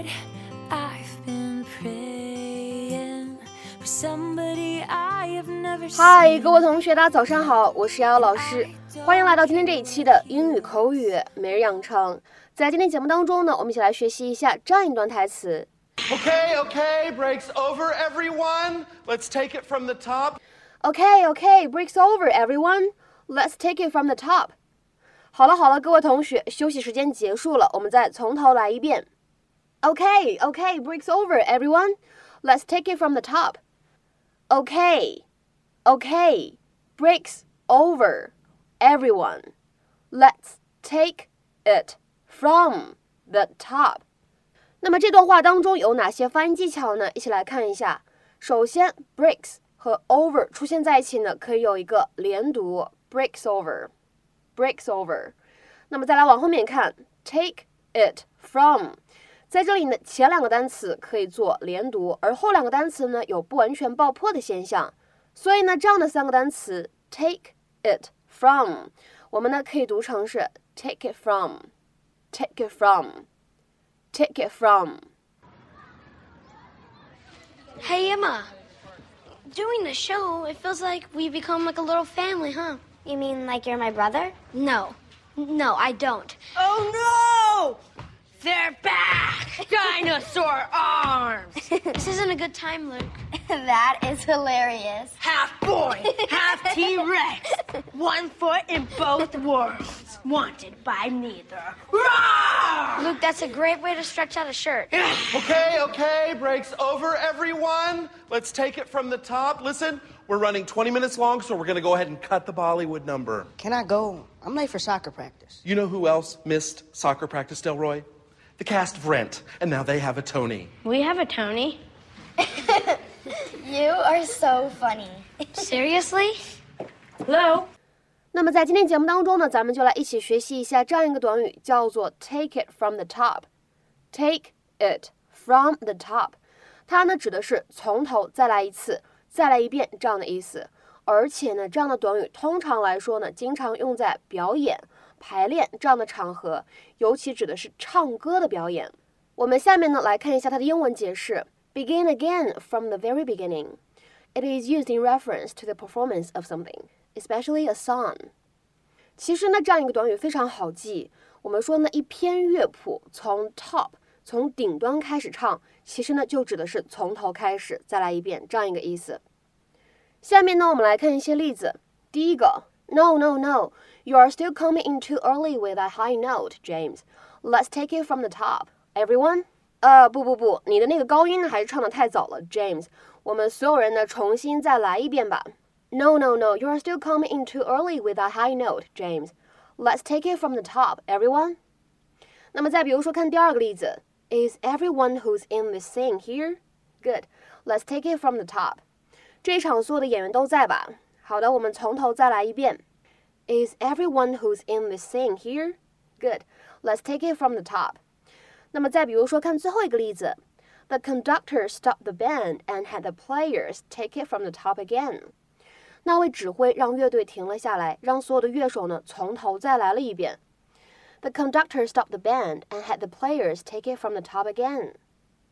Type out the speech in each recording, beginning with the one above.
嗨 I've been praying for somebody I have never seen. Hi，各位同学，大家早上好，我是瑶老师，欢迎来到今天这一期的英语口语每日养成。在今天节目当中呢，我们一起来学习一下这样一段台词。Okay, okay, breaks over, everyone. Let's take it from the top. Okay, okay, breaks over, everyone. Let's take it from the top. 好了好了，各位同学，休息时间结束了，我们再从头来一遍。Okay, okay, breaks over, everyone. Let's take it from the top. Okay, okay, breaks over, everyone. Let's take it from the top. 那么这段话当中有哪些发音技巧呢？一起来看一下。首先，breaks 和 over 出现在一起呢，可以有一个连读，breaks over，breaks over。那么再来往后面看，take it from。 在这里呢，前两个单词可以做连读，而后两个单词呢有不完全爆破的现象，所以呢，这样的三个单词 take it from，我们呢可以读成是 take it from，take it from，take it from。Hey Emma, doing the show, it feels like we've become like a little family, huh? You mean like you're my brother? No, no, I don't. Oh no! They're back! Dinosaur arms! This isn't a good time, Luke. that is hilarious. Half boy, half T Rex. One foot in both worlds. Wanted by neither. Roar! Luke, that's a great way to stretch out a shirt. Okay, okay, breaks over, everyone. Let's take it from the top. Listen, we're running 20 minutes long, so we're going to go ahead and cut the Bollywood number. Can I go? I'm late for soccer practice. You know who else missed soccer practice, Delroy? The cast of Rent, and now they have a Tony. We have a Tony. You are so funny. Seriously? Hello? 那么在今天节目当中呢，咱们就来一起学习一下这样一个短语，叫做 take it from the top。take it from the top，它呢指的是从头再来一次，再来一遍这样的意思。而且呢，这样的短语通常来说呢，经常用在表演、排练这样的场合，尤其指的是唱歌的表演。我们下面呢来看一下它的英文解释：Begin again from the very beginning. It is used in reference to the performance of something, especially a song. 其实呢，这样一个短语非常好记。我们说呢，一篇乐谱从 top 从顶端开始唱，其实呢就指的是从头开始再来一遍这样一个意思。下面呢，我们来看一些例子。第一个 ，No, no, no, you are still coming in too early with that high note, James. Let's take it from the top, everyone. 呃，不不不，你的那个高音还是唱的太早了，James。我们所有人呢，重新再来一遍吧。No, no, no, you are still coming in too early with that high note, James. Let's take it from the top, everyone. 那么再比如说，看第二个例子，Is everyone who's in this scene here? Good. Let's take it from the top. 这一场所有的演员都在吧？ 好的，我们从头再来一遍。Is everyone who's in this scene here? Good. Let's take it from the top. 那么再比如说，看最后一个例子，The conductor stopped the band and had the players take it from the top again. 那位指挥让乐队停了下来，让所有的乐手呢从头再来了一遍。The conductor stopped the band and had the players take it from the top again.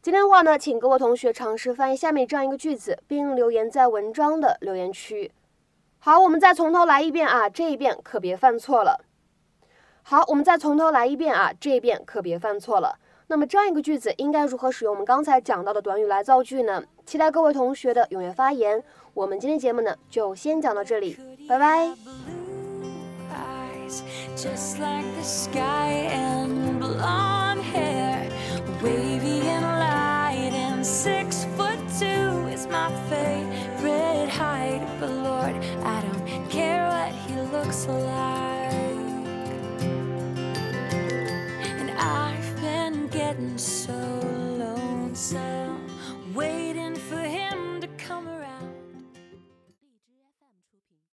今天的话呢，请各位同学尝试翻译下面这样一个句子，并留言在文章的留言区。 好，我们再从头来一遍啊，这一遍可别犯错了。好，我们再从头来一遍啊，这一遍可别犯错了。那么这样一个句子应该如何使用我们刚才讲到的短语来造句呢？期待各位同学的踊跃发言。我们今天节目呢就先讲到这里，拜拜。Just like the sky and blonde hair, wavy and light, and six foot two is my favorite. But Lord, I looks like. And I've been getting so.